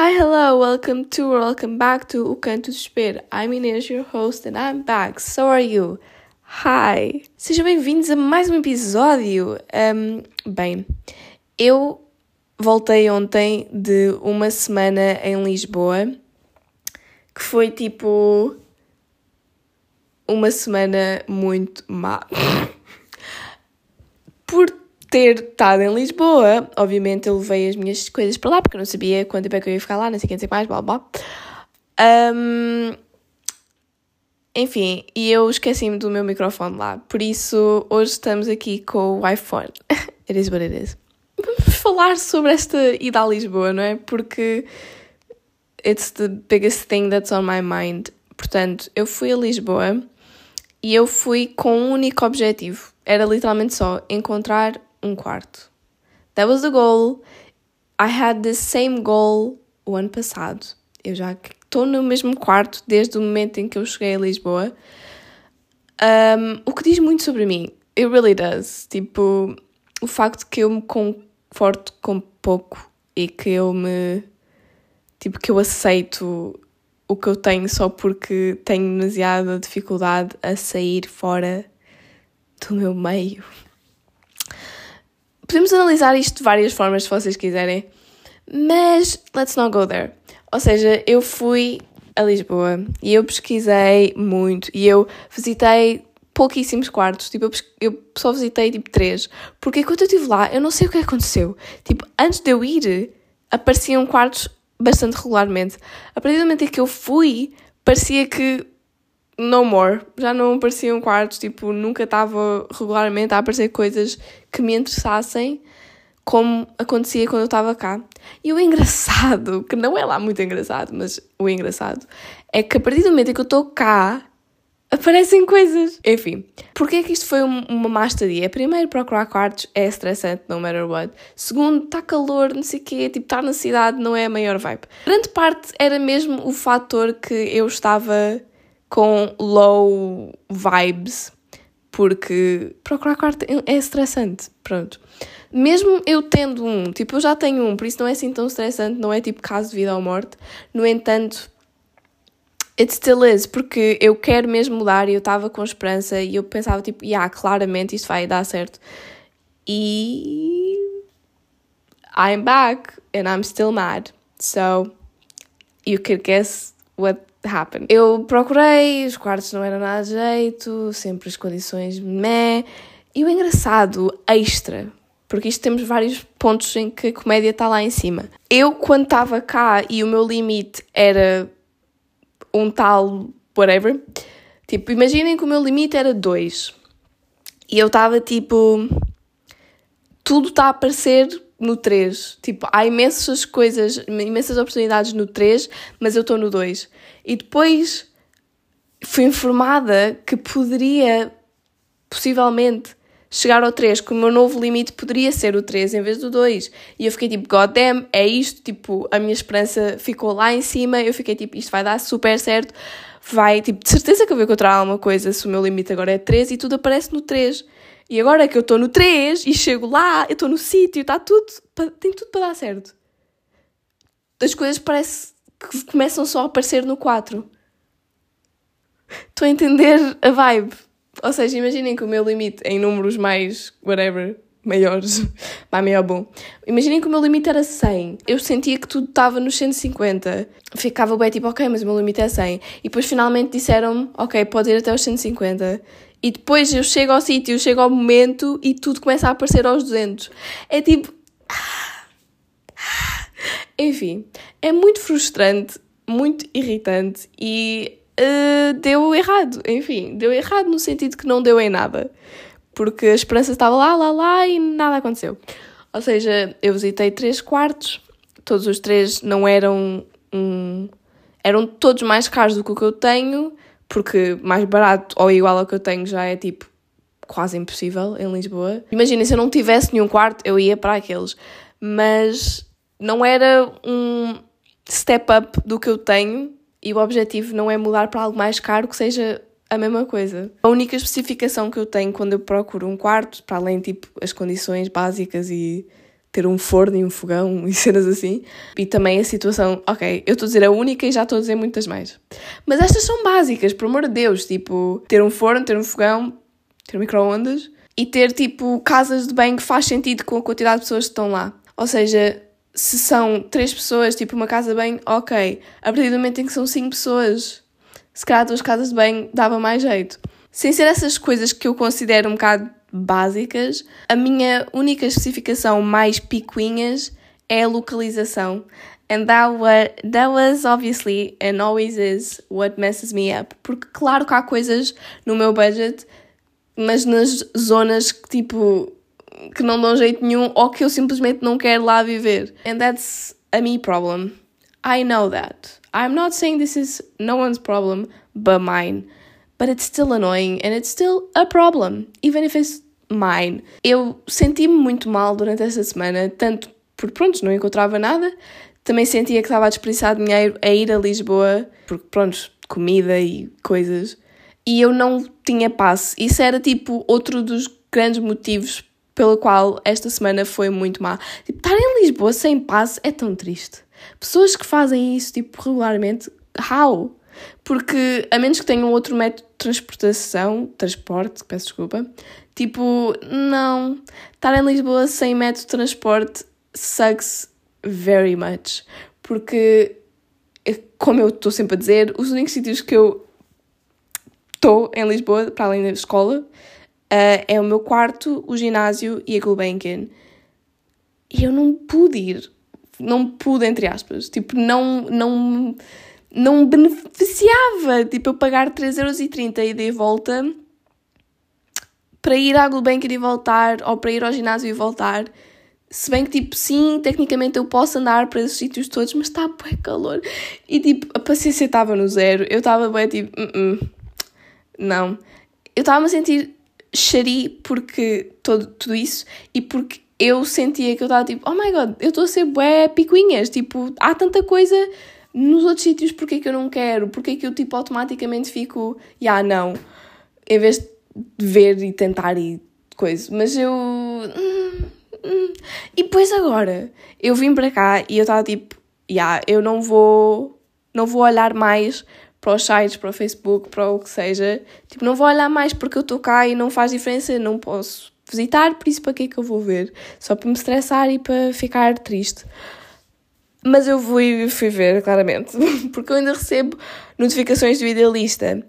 Hi, hello, welcome to or welcome back to O Canto do Desespero. I'm Inês, your host, and I'm back. So are you? Hi! Sejam bem-vindos a mais um episódio. Um, bem, eu voltei ontem de uma semana em Lisboa, que foi tipo uma semana muito má. Por ter estado em Lisboa, obviamente eu levei as minhas coisas para lá, porque eu não sabia quanto tempo é que eu ia ficar lá, não sei o que, mais, blá blá. Um, enfim, e eu esqueci-me do meu microfone lá, por isso hoje estamos aqui com o iPhone. it is what it is. Vamos falar sobre esta ida a Lisboa, não é? Porque it's the biggest thing that's on my mind. Portanto, eu fui a Lisboa e eu fui com um único objetivo. Era literalmente só encontrar um quarto. That was the goal. I had the same goal o ano passado. Eu já estou no mesmo quarto desde o momento em que eu cheguei a Lisboa. Um, o que diz muito sobre mim. It really does. Tipo, o facto que eu me conforto com pouco e que eu me. Tipo, que eu aceito o que eu tenho só porque tenho demasiada dificuldade a sair fora do meu meio. Podemos analisar isto de várias formas se vocês quiserem, mas let's not go there. Ou seja, eu fui a Lisboa e eu pesquisei muito e eu visitei pouquíssimos quartos, tipo, eu, só visitei tipo três, porque quando eu estive lá, eu não sei o que aconteceu. Tipo, antes de eu ir, apareciam quartos bastante regularmente. A partir do momento em que eu fui, parecia que no more. Já não apareciam quartos, tipo, nunca estava regularmente a aparecer coisas que me interessassem, como acontecia quando eu estava cá. E o engraçado, que não é lá muito engraçado, mas o engraçado, é que a partir do momento em que eu estou cá, aparecem coisas. Enfim, porque é que isto foi uma má estadia? Primeiro, procurar quartos é estressante, no matter what. Segundo, está calor, não sei o quê, tipo, estar na cidade não é a maior vibe. Grande parte era mesmo o fator que eu estava com low vibes, porque procurar quarto é estressante, pronto. Mesmo eu tendo um, tipo, eu já tenho um, por isso não é assim tão estressante, não é tipo caso de vida ou morte. No entanto, it still is, porque eu quero mesmo mudar e eu estava com esperança e eu pensava, tipo, yeah, claramente isto vai dar certo. E. I'm back and I'm still mad. So, you could guess what happen. Eu procurei, os quartos não eram nada de jeito, sempre as condições meh. E o engraçado, extra, porque isto temos vários pontos em que a comédia está lá em cima. Eu, quando estava cá e o meu limite era um tal whatever, tipo, imaginem que o meu limite era 2 e eu estava tipo. Tudo está a aparecer no 3. Tipo, há imensas coisas, imensas oportunidades no 3, mas eu estou no 2. E depois fui informada que poderia, possivelmente, chegar ao 3, que o meu novo limite poderia ser o 3 em vez do 2. E eu fiquei tipo, god damn, é isto, tipo, a minha esperança ficou lá em cima, eu fiquei tipo, isto vai dar super certo, vai, tipo, de certeza que eu vou encontrar alguma coisa se o meu limite agora é 3 e tudo aparece no 3. E agora que eu estou no 3 e chego lá, eu estou no sítio, está tudo, tem tudo para dar certo. As coisas parece que começam só a aparecer no 4. Estou a entender a vibe. Ou seja, imaginem que o meu limite em números mais whatever, maiores, vai maior bom. Imaginem que o meu limite era 100. Eu sentia que tudo estava nos 150. Ficava bem tipo, ok, mas o meu limite é 100. E depois finalmente disseram-me, ok, pode ir até os 150. E depois eu chego ao sítio, chego ao momento e tudo começa a aparecer aos 200. É tipo. Enfim, é muito frustrante, muito irritante e uh, deu errado. Enfim, deu errado no sentido que não deu em nada. Porque a esperança estava lá, lá, lá e nada aconteceu. Ou seja, eu visitei três quartos, todos os três não eram um, eram todos mais caros do que o que eu tenho, porque mais barato ou igual ao que eu tenho já é tipo quase impossível em Lisboa. Imagina, se eu não tivesse nenhum quarto, eu ia para aqueles. Mas não era um step up do que eu tenho e o objetivo não é mudar para algo mais caro que seja a mesma coisa. A única especificação que eu tenho quando eu procuro um quarto, para além tipo as condições básicas e ter um forno e um fogão e cenas assim. E também a situação, ok, eu estou a dizer a única e já estou a dizer muitas mais. Mas estas são básicas, por amor de Deus, tipo, ter um forno, ter um fogão, ter um micro-ondas e ter tipo casas de banho que faz sentido com a quantidade de pessoas que estão lá. Ou seja, se são três pessoas, tipo uma casa banho, ok. A partir do momento em que são cinco pessoas, se calhar duas casas de banho dava mais jeito. Sem ser essas coisas que eu considero um bocado básicas, a minha única especificação mais picuinhas é a localização. And that, was, that was obviously and always is what messes me up. Porque claro que há coisas no meu budget, mas nas zonas que tipo que não dão jeito nenhum ou que eu simplesmente não quero lá viver. And that's a me problem. I know that. I'm not saying this is no one's problem but mine but it's still annoying and it's still a problem, even if it's mine. Eu senti-me muito mal durante esta semana, tanto por pronto, não encontrava nada, também sentia que estava a desperdiçar dinheiro a ir a Lisboa, porque pronto, comida e coisas, e eu não tinha passe. Isso era tipo outro dos grandes motivos pelo qual esta semana foi muito má. Tipo, estar em Lisboa sem passe é tão triste. Pessoas que fazem isso tipo regularmente, how? Porque a menos que tenham outro método de transportação, transporte, peço desculpa, tipo, não. Estar em Lisboa sem método de transporte sucks very much. Porque, é como eu estou sempre a dizer, os únicos sítios que eu estou em Lisboa, para além da escola, uh, é o meu quarto, o ginásio e a Gulbenkian. E eu não pude ir. Não pude, entre aspas. Tipo, não. não não beneficiava, tipo, eu pagar 3,30€ e de volta para ir à Gulbenkian e voltar, ou para ir ao ginásio e voltar. Se bem que, tipo, sim, tecnicamente eu posso andar para esses sítios todos, mas está bem calor. E, tipo, a paciência estava no zero. Eu estava bem, tipo, uh -uh. não. Eu estava-me a sentir xari porque todo, tudo isso e porque eu sentia que eu estava tipo, oh my god, eu estou a ser bué picuinhas. Tipo, há tanta coisa nos outros sítios, porque é que eu não quero? Porque é que eu, tipo, automaticamente fico, já, yeah, não. Em vez de ver e tentar e coisa. Mas eu... Hum, hum. E depois agora, eu vim para cá e eu estava tipo, já, yeah, eu não vou... Não vou olhar mais para os sites, para o Facebook, para o que seja. Tipo, não vou olhar mais porque eu estou cá e não faz diferença, não posso visitar, por isso para que é que eu vou ver? Só para me estressar e para ficar triste. Mas eu fui, fui ver, claramente, porque eu ainda recebo notificações do Idealista.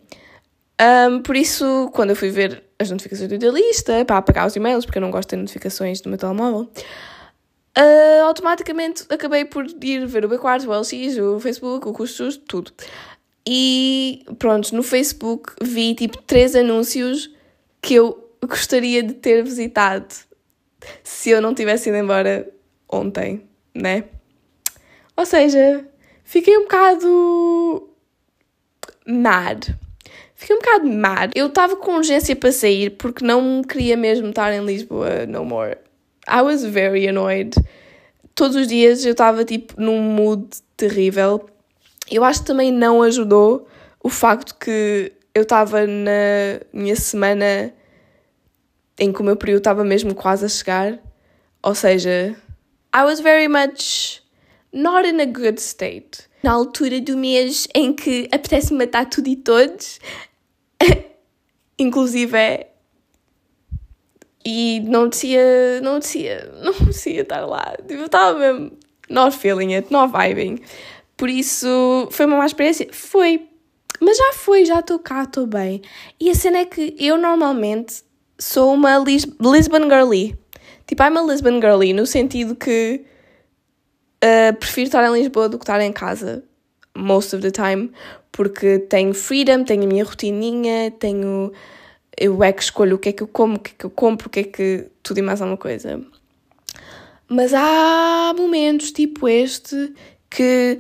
Um, por isso, quando eu fui ver as notificações do Idealista, para apagar os e-mails, porque eu não gosto de notificações do meu telemóvel, uh, automaticamente acabei por ir ver o B4, o LX, o Facebook, o Custos, tudo. E pronto, no Facebook vi tipo três anúncios que eu gostaria de ter visitado se eu não tivesse ido embora ontem, né? Ou seja, fiquei um bocado mad. Fiquei um bocado mad. Eu estava com urgência para sair porque não queria mesmo estar em Lisboa no more. I was very annoyed. Todos os dias eu estava tipo num mood terrível. Eu acho que também não ajudou o facto que eu estava na minha semana em que o meu período estava mesmo quase a chegar. Ou seja, I was very much not in a good state. Na altura do mês em que apetece matar tudo e todos, inclusive é. E não descia, não descia, não descia estar lá. Tipo, eu estava mesmo not feeling it, not vibing. Por isso, foi uma má experiência? Foi. Mas já foi, já estou cá, estou bem. E a cena é que eu normalmente sou uma Lis Lisbon girly. Tipo, I'm a Lisbon girly, no sentido que Uh, prefiro estar em Lisboa do que estar em casa, most of the time, porque tenho freedom, tenho a minha rotininha, tenho. Eu é que escolho o que é que eu como, o que é que eu compro, o que é que. tudo e mais alguma coisa. Mas há momentos tipo este que,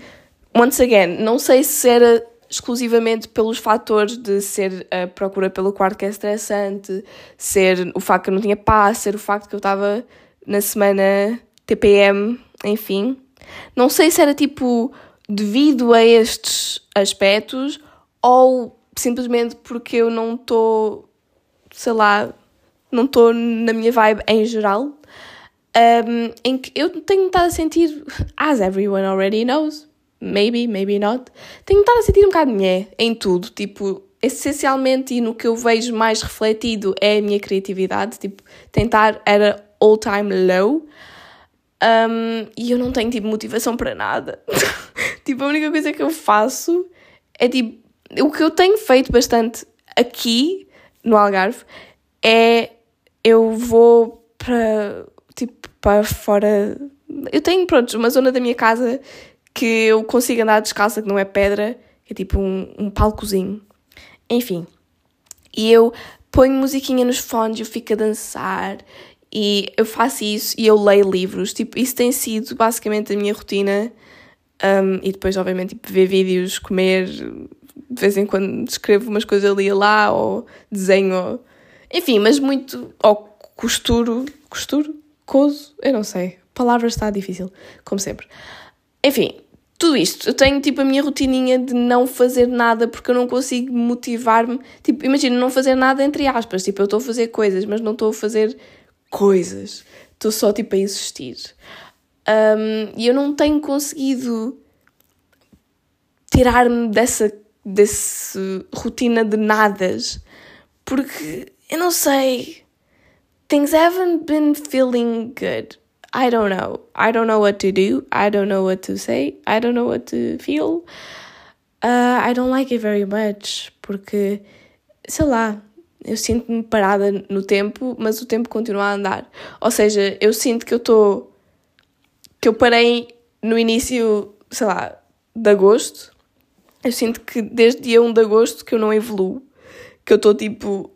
once again, não sei se era exclusivamente pelos fatores de ser a procura pelo quarto que é estressante, ser o facto que eu não tinha paz, ser o facto que eu estava na semana TPM, enfim. Não sei se era tipo devido a estes aspectos ou simplesmente porque eu não estou, sei lá, não estou na minha vibe em geral. um, em que eu tenho estado a sentir, as everyone already knows, maybe, maybe not, tenho estado a sentir um bocado nhé em tudo, tipo, essencialmente e no que eu vejo mais refletido é a minha criatividade, tipo, tentar era all time low, um, e eu não tenho, tipo, motivação para nada. tipo, a única coisa que eu faço é, tipo, o que eu tenho feito bastante aqui, no Algarve, é eu vou para, tipo, para fora... Eu tenho, pronto, uma zona da minha casa que eu consigo andar descalça, que não é pedra, é tipo um, um palcozinho. Enfim. E eu ponho musiquinha nos fones, eu fico a dançar e eu faço isso e eu leio livros. Tipo, isso tem sido basicamente a minha rotina. Um, e depois, obviamente, tipo, ver vídeos, comer, de vez em quando escrevo umas coisas ali e lá, ou desenho, enfim, mas muito. Ou costuro. Costuro? Coso? Eu não sei. Palavras está difícil, como sempre. Enfim, tudo isto. Eu tenho tipo a minha rotininha de não fazer nada porque eu não consigo motivar-me. Tipo, imagina, não fazer nada entre aspas. Tipo, eu estou a fazer coisas, mas não estou a fazer coisas. Estou só tipo a existir. Um, e eu não tenho conseguido tirar-me dessa, dessa rotina de nadas. Porque eu não sei. Things haven't been feeling good. I don't know. I don't know what to do. I don't know what to say. I don't know what to feel. Uh, I don't like it very much. Porque, sei lá, eu sinto-me parada no tempo, mas o tempo continua a andar. Ou seja, eu sinto que eu estou. que eu parei no início, sei lá, de agosto. Eu sinto que desde dia 1 de agosto que eu não evoluo. Que eu estou tipo.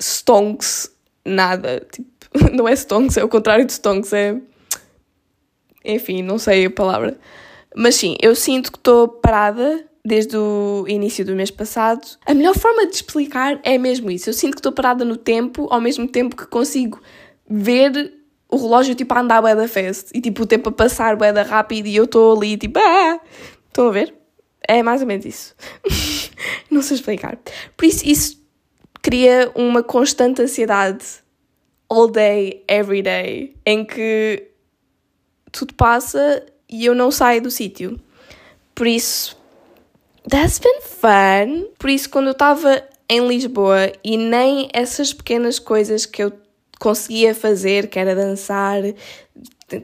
stonks, nada. Tipo, não é stonks, é o contrário de stonks, é. Enfim, não sei a palavra. Mas sim, eu sinto que estou parada desde o início do mês passado. A melhor forma de explicar é mesmo isso. Eu sinto que estou parada no tempo, ao mesmo tempo que consigo ver o relógio tipo a andar bué da fest e tipo o tempo a passar bué da rápido e eu estou ali tipo ah! Estão a ver? É mais ou menos isso. Não sei explicar. Por isso, isso cria uma constante ansiedade all day, every day, em que tudo passa e eu não saio do sítio. Por isso, that's been fun. Por isso, quando eu estava em Lisboa e nem essas pequenas coisas que eu conseguia fazer, que era dançar,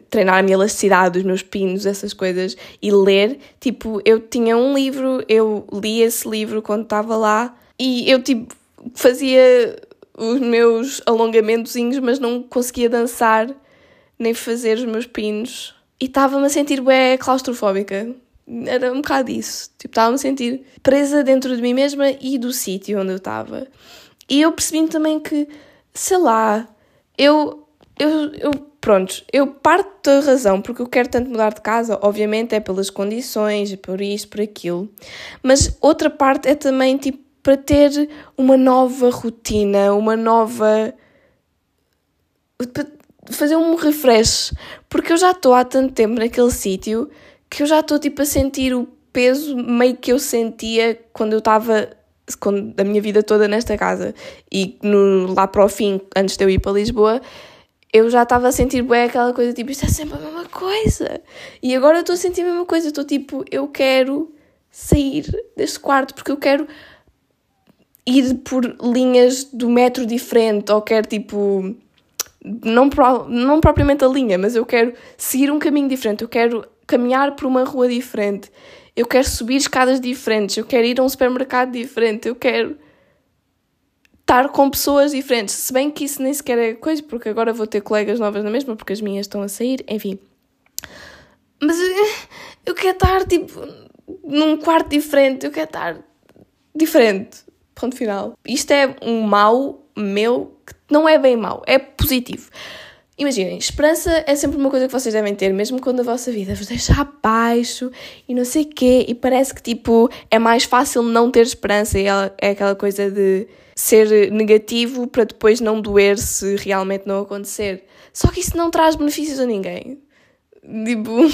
treinar a minha elasticidade, os meus pinos, essas coisas, e ler, tipo, eu tinha um livro, eu li esse livro quando estava lá e eu, tipo, fazia os meus alongamentozinhos, mas não conseguia dançar nem fazer os meus pinos. E estava-me a sentir bem claustrofóbica. Era um bocado isso. Tipo, estava-me a sentir presa dentro de mim mesma e do sítio onde eu estava. E eu percebi também que, sei lá, eu, eu, eu, pronto, eu parto da razão porque eu quero tanto mudar de casa, obviamente é pelas condições, por isto, por aquilo, mas outra parte é também tipo para ter uma nova rotina, uma nova fazer um refresh, porque eu já estou há tanto tempo naquele sítio que eu já estou tipo a sentir o peso meio que eu sentia quando eu estava da minha vida toda nesta casa e no, lá para o fim, antes de eu ir para Lisboa, eu já estava a sentir bem aquela coisa tipo, isto é sempre a mesma coisa. E agora eu estou a sentir a mesma coisa, estou tipo, eu quero sair deste quarto porque eu quero ir por linhas do metro diferente ou quero tipo não, não propriamente a linha, mas eu quero seguir um caminho diferente, eu quero caminhar por uma rua diferente, eu quero subir escadas diferentes, eu quero ir a um supermercado diferente, eu quero estar com pessoas diferentes. Se bem que isso nem sequer é coisa, porque agora vou ter colegas novas na mesma, porque as minhas estão a sair, enfim. Mas eu quero estar tipo num quarto diferente, eu quero estar diferente. Ponto final. Isto é um mal meu que não é bem mau, é positivo. Imaginem, esperança é sempre uma coisa que vocês devem ter, mesmo quando a vossa vida vos deixa abaixo e não sei quê, e parece que tipo é mais fácil não ter esperança, e é aquela coisa de ser negativo para depois não doer se realmente não acontecer. Só que isso não traz benefícios a ninguém. Tipo,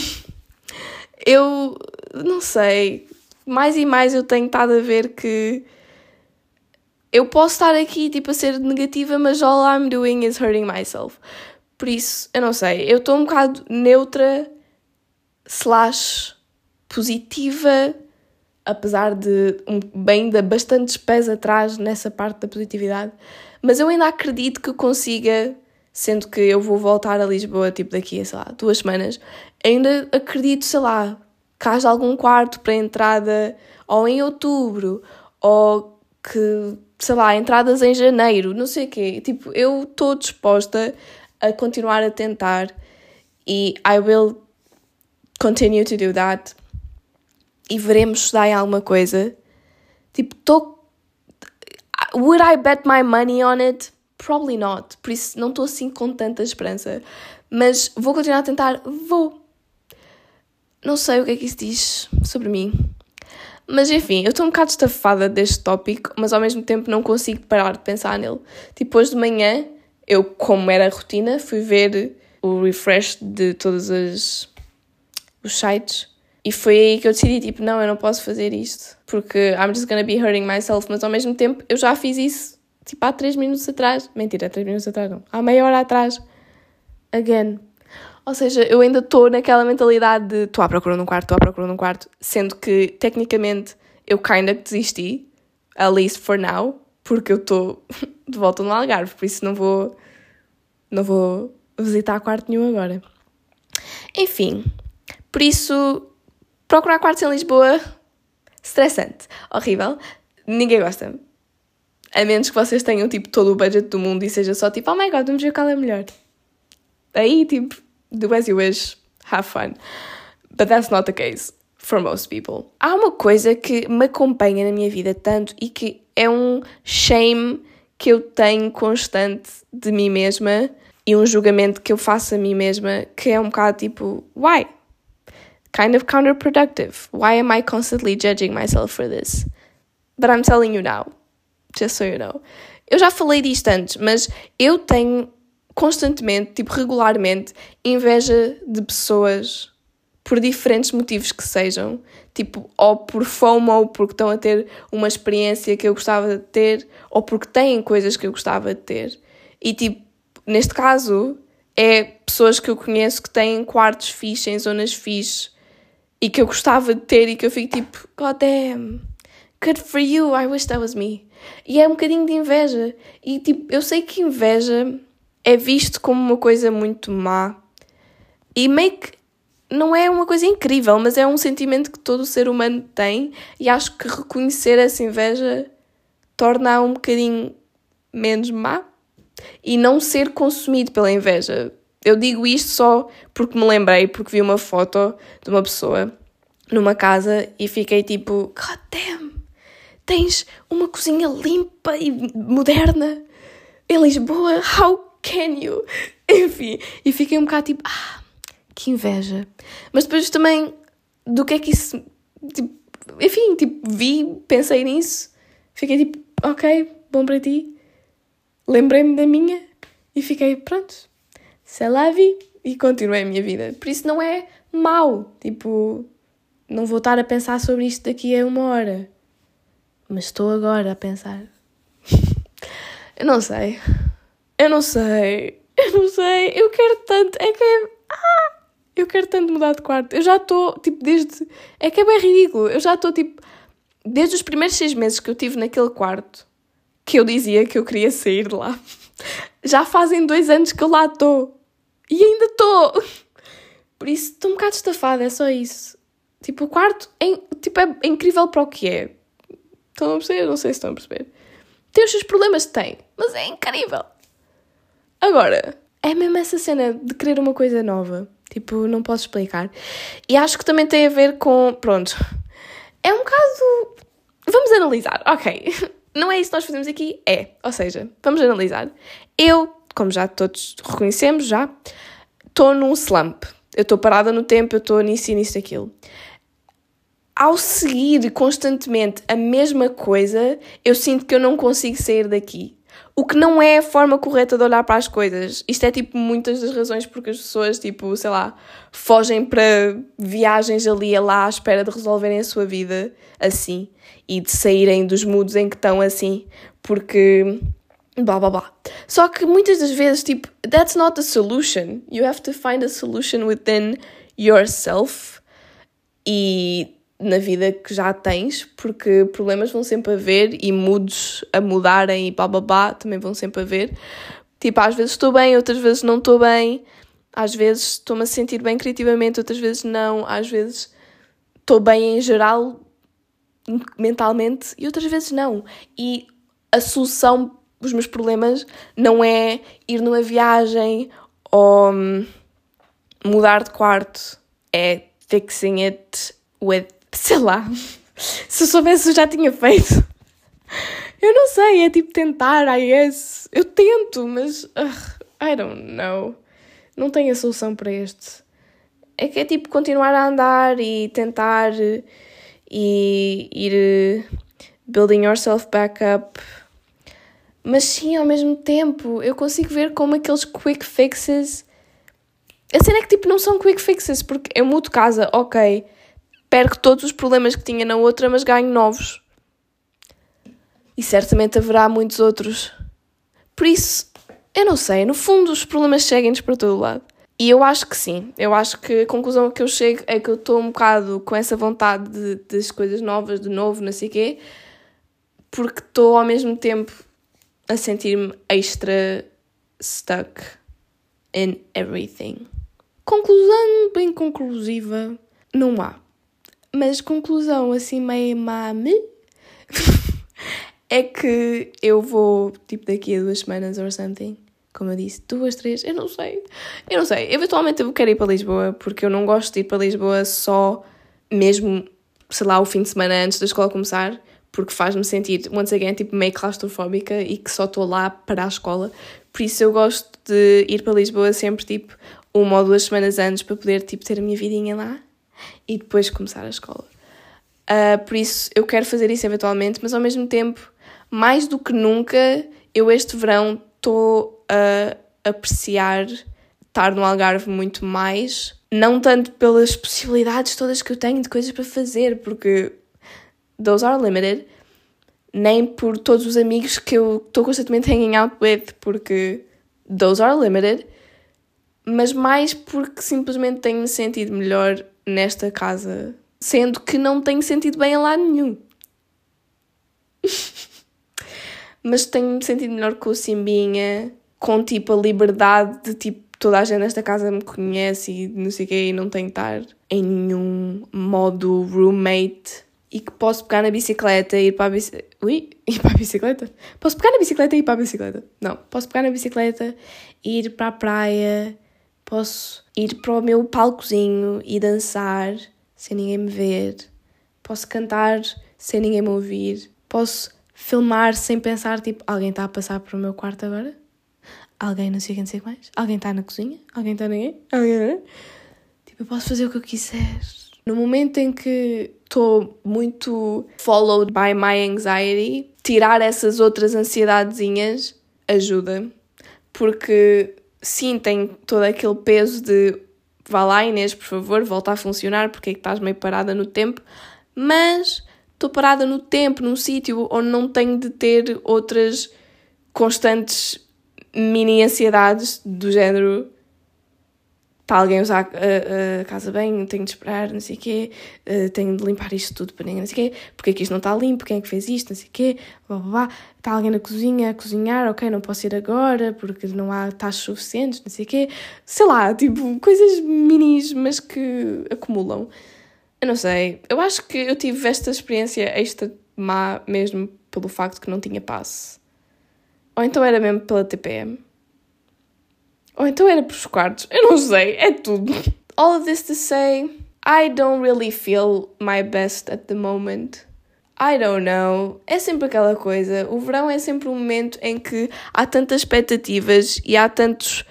eu não sei, mais e mais eu tenho estado a ver que eu posso estar aqui tipo a ser negativa, mas all I'm doing is hurting myself. Por isso, eu não sei, eu estou um bocado neutra slash positiva, apesar de um, bem de bastantes pés atrás nessa parte da positividade, mas eu ainda acredito que consiga, sendo que eu vou voltar a Lisboa tipo daqui a, sei lá, duas semanas, ainda acredito, sei lá, que haja algum quarto para entrada ou em outubro, ou que, sei lá, entradas em janeiro, não sei o quê. Tipo, eu estou disposta a continuar a tentar e I will continue to do that e veremos se dá em alguma coisa. Tipo, estou. Would I bet my money on it? Probably not. Por isso não estou assim com tanta esperança. Mas vou continuar a tentar? Vou. Não sei o que é que isso diz sobre mim. Mas enfim, eu estou um bocado estafada deste tópico, mas ao mesmo tempo não consigo parar de pensar nele. Tipo, hoje de manhã, eu, como era a rotina, fui ver o refresh de todos as, os sites e foi aí que eu decidi, tipo, não, eu não posso fazer isto, porque I'm just gonna be hurting myself, mas ao mesmo tempo eu já fiz isso, tipo, há 3 minutos atrás. Mentira, 3 minutos atrás não. Há meia hora atrás. Again. Ou seja, eu ainda estou naquela mentalidade de estou à procura num quarto, estou à procura num quarto, sendo que tecnicamente eu kinda desisti, at least for now, porque eu estou de volta no Algarve, por isso não vou não vou visitar quarto nenhum agora. Enfim, por isso procurar quartos em Lisboa, estressante, horrível, ninguém gosta. A menos que vocês tenham tipo todo o budget do mundo e seja só tipo, oh my god, vamos ver qual é melhor. Aí tipo, do as you wish, have fun. But that's not the case for most people. Há uma coisa que me acompanha na minha vida tanto e que é um shame que eu tenho constante de mim mesma e um julgamento que eu faço a mim mesma que é um bocado tipo, why? Kind of counterproductive. Why am I constantly judging myself for this? But I'm telling you now, just so you know. Eu já falei disto antes, mas eu tenho constantemente, tipo regularmente, inveja de pessoas por diferentes motivos que sejam, tipo, ou por FOMO, ou porque estão a ter uma experiência que eu gostava de ter, ou porque têm coisas que eu gostava de ter. E tipo, neste caso, é pessoas que eu conheço que têm quartos fixos em zonas fixes e que eu gostava de ter e que eu fico tipo, God damn, good for you, I wish that was me. E é um bocadinho de inveja. E tipo, eu sei que inveja é visto como uma coisa muito má e meio que não é uma coisa incrível, mas é um sentimento que todo ser humano tem e acho que reconhecer essa inveja torna-a um bocadinho menos má e não ser consumido pela inveja. Eu digo isto só porque me lembrei, porque vi uma foto de uma pessoa numa casa e fiquei tipo, God damn, tens uma cozinha limpa e moderna em Lisboa, how can you? Enfim, e fiquei um bocado tipo, ah, que inveja. Mas depois também, do que é que isso. Tipo, enfim, tipo, vi, pensei nisso, fiquei tipo, ok, bom para ti. Lembrei-me da minha e fiquei, pronto, sei lá, vi e continuei a minha vida. Por isso não é mau, tipo, não vou estar a pensar sobre isto daqui a uma hora. Mas estou agora a pensar. eu não sei. Eu não sei. Eu não sei. Eu quero tanto. É que é. Ah! Eu quero tanto mudar de quarto. Eu já estou, tipo, desde. É que é bem ridículo. Eu já estou, tipo. Desde os primeiros seis meses que eu tive naquele quarto, que eu dizia que eu queria sair de lá, já fazem dois anos que eu lá estou. E ainda estou. Por isso, estou um bocado estafada, é só isso. Tipo, o quarto é, tipo, é incrível para o que é. Estão a perceber? Não sei se estão a perceber. Tem os seus problemas? Tem. Mas é incrível. Agora, é mesmo essa cena de querer uma coisa nova. Tipo, não posso explicar. E acho que também tem a ver com. Pronto. É um bocado. Vamos analisar. Ok. Não é isso que nós fazemos aqui? É. Ou seja, vamos analisar. Eu, como já todos reconhecemos, já, estou num slump. Eu estou parada no tempo, eu estou nisso e nisso daquilo. Ao seguir constantemente a mesma coisa, eu sinto que eu não consigo sair daqui. O que não é a forma correta de olhar para as coisas. Isto é tipo muitas das razões porque as pessoas, tipo, sei lá, fogem para viagens ali e lá à espera de resolverem a sua vida assim e de saírem dos moods em que estão assim, porque blá blá blá. Só que muitas das vezes, tipo, that's not the solution. You have to find a solution within yourself e na vida que já tens, porque problemas vão sempre haver e moods a mudarem e blá também vão sempre haver. Tipo, às vezes estou bem, outras vezes não estou bem, às vezes estou-me a sentir bem criativamente, outras vezes não, às vezes estou bem em geral mentalmente e outras vezes não. E a solução dos meus problemas não é ir numa viagem ou hum, mudar de quarto, é fixing it with, sei lá, se eu soubesse eu já tinha feito. Eu não sei, é tipo tentar, I guess. Eu tento, mas uh, I don't know. Não tenho a solução para este. É que é tipo continuar a andar e tentar e ir building yourself back up. Mas sim, ao mesmo tempo, eu consigo ver como aqueles quick fixes. A cena é que tipo não são quick fixes, porque eu mudo casa, ok, perco todos os problemas que tinha na outra, mas ganho novos. E certamente haverá muitos outros. Por isso, eu não sei, no fundo os problemas seguem-nos para todo lado. E eu acho que sim. Eu acho que a conclusão que eu chego é que eu estou um bocado com essa vontade de, das coisas novas, de novo, não sei o quê, porque estou ao mesmo tempo a sentir-me extra stuck in everything. Conclusão bem conclusiva, não há. Mas conclusão assim meio mame é que eu vou, tipo, daqui a duas semanas or something, como eu disse, duas, três, eu não sei. Eu não sei. Eventualmente eu quero ir para Lisboa, porque eu não gosto de ir para Lisboa só mesmo, sei lá, o fim de semana antes da escola começar, porque faz-me sentir, once again, tipo, meio claustrofóbica e que só estou lá para a escola. Por isso eu gosto de ir para Lisboa sempre, tipo, uma ou duas semanas antes para poder, tipo, ter a minha vidinha lá e depois começar a escola. Uh, por isso eu quero fazer isso eventualmente, mas ao mesmo tempo, mais do que nunca, eu este verão estou a apreciar estar no Algarve muito mais. Não tanto pelas possibilidades todas que eu tenho de coisas para fazer, porque those are limited, nem por todos os amigos que eu estou constantemente hanging out with, porque those are limited, mas mais porque simplesmente tenho-me sentido melhor nesta casa, sendo que não tenho sentido bem a lado nenhum. mas tenho-me sentido melhor com o Simbinha, com tipo a liberdade de tipo toda a gente nesta casa me conhece e não sei o quê e não tenho estar em nenhum modo roommate e que posso pegar na bicicleta e ir para a bicicleta. Ui, ir para a bicicleta? Posso pegar na bicicleta e ir para a bicicleta? Não, posso pegar na bicicleta, ir para a praia, posso ir para o meu palcozinho e dançar sem ninguém me ver, posso cantar sem ninguém me ouvir, posso filmar sem pensar, tipo, alguém está a passar para o meu quarto agora? Alguém não sei quem sei mais? Alguém está na cozinha? Alguém está ninguém? Alguém? Tipo, eu posso fazer o que eu quiser. No momento em que estou muito followed by my anxiety, tirar essas outras ansiedadezinhas ajuda. Porque sim, tem todo aquele peso de vá lá Inês, por favor, volta a funcionar porque é que estás meio parada no tempo. Mas estou parada no tempo, num sítio onde não tenho de ter outras constantes mini ansiedades do género está alguém usar a, casa bem, tenho de esperar, não sei o quê, uh, tenho de limpar isto tudo para ninguém, não sei o quê, porque é que isto não está limpo, quem é que fez isto, não sei o quê, blá, blá, blá. está alguém na cozinha a cozinhar, ok, não posso ir agora porque não há taxas suficientes, não sei o quê, sei lá, tipo, coisas minis, mas que acumulam. Eu não sei. Eu acho que eu tive esta experiência extra má mesmo pelo facto que não tinha passe. Ou então era mesmo pela TPM. Ou então era pelos quartos. Eu não sei. É tudo. All of this to say, I don't really feel my best at the moment. I don't know. É sempre aquela coisa. O verão é sempre um momento em que há tantas expectativas e há tantos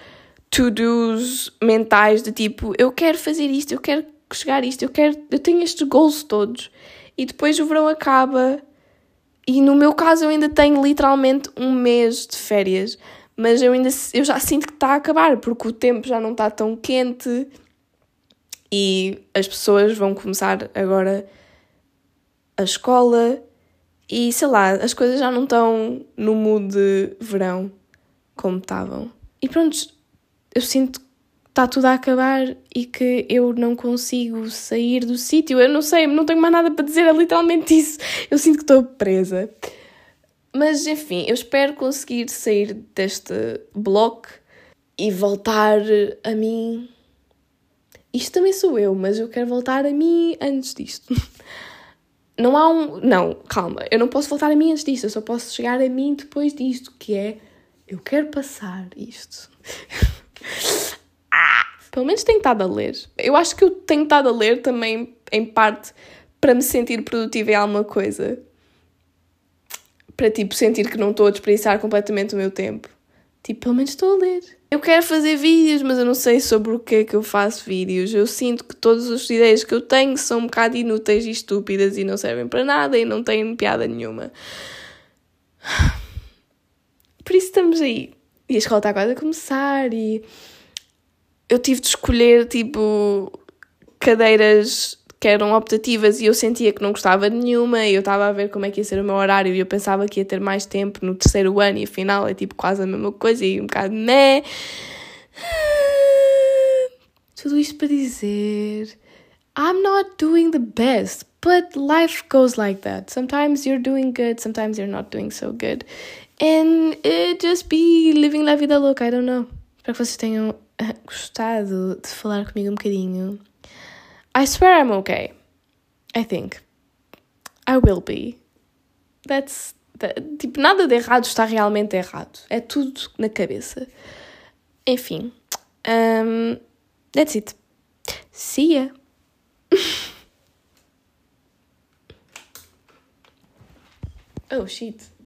to-dos mentais de tipo, eu quero fazer isto, eu quero chegar a isto, eu quero, eu tenho estes goals todos. E depois o verão acaba e no meu caso eu ainda tenho literalmente um mês de férias, mas eu ainda eu já sinto que está a acabar porque o tempo já não está tão quente e as pessoas vão começar agora a escola E sei lá, as coisas já não estão no mood de verão como estavam. E pronto, eu sinto que está tudo a acabar e que eu não consigo sair do sítio. Eu não sei, não tenho mais nada para dizer, é literalmente isso. Eu sinto que estou presa. Mas enfim, eu espero conseguir sair deste bloco e voltar a mim. Isto também sou eu, mas eu quero voltar a mim antes disto. Não há um. Não, calma, eu não posso voltar a mim antes disto, eu só posso chegar a mim depois disto, que é. Eu quero passar isto. ah, pelo menos tenho estado a ler. Eu acho que eu tenho estado a ler também, em parte, para me sentir produtiva em alguma coisa para tipo sentir que não estou a desperdiçar completamente o meu tempo. Tipo, pelo menos estou a ler. Eu quero fazer vídeos, mas eu não sei sobre o que é que eu faço vídeos. Eu sinto que todas as ideias que eu tenho são um bocado inúteis e estúpidas e não servem para nada e não têm piada nenhuma. Por isso estamos aí. E a escola está quase a começar e eu tive de escolher tipo cadeiras que eram optativas e eu sentia que não gostava de nenhuma e eu estava a ver como é que ia ser o meu horário e eu pensava que ia ter mais tempo no terceiro ano e afinal é tipo quase a mesma coisa e um bocado né. Tudo isto para dizer I'm not doing the best, but life goes like that. Sometimes you're doing good, sometimes you're not doing so good. And it just be living la vida louca, I don't know. Espero que vocês tenham eh, gostado de falar comigo um bocadinho. I swear I'm okay. I think. I will be. That's. That, tipo, nada de errado está realmente errado. É tudo na cabeça. Enfim. Um, that's it. See ya. oh shit.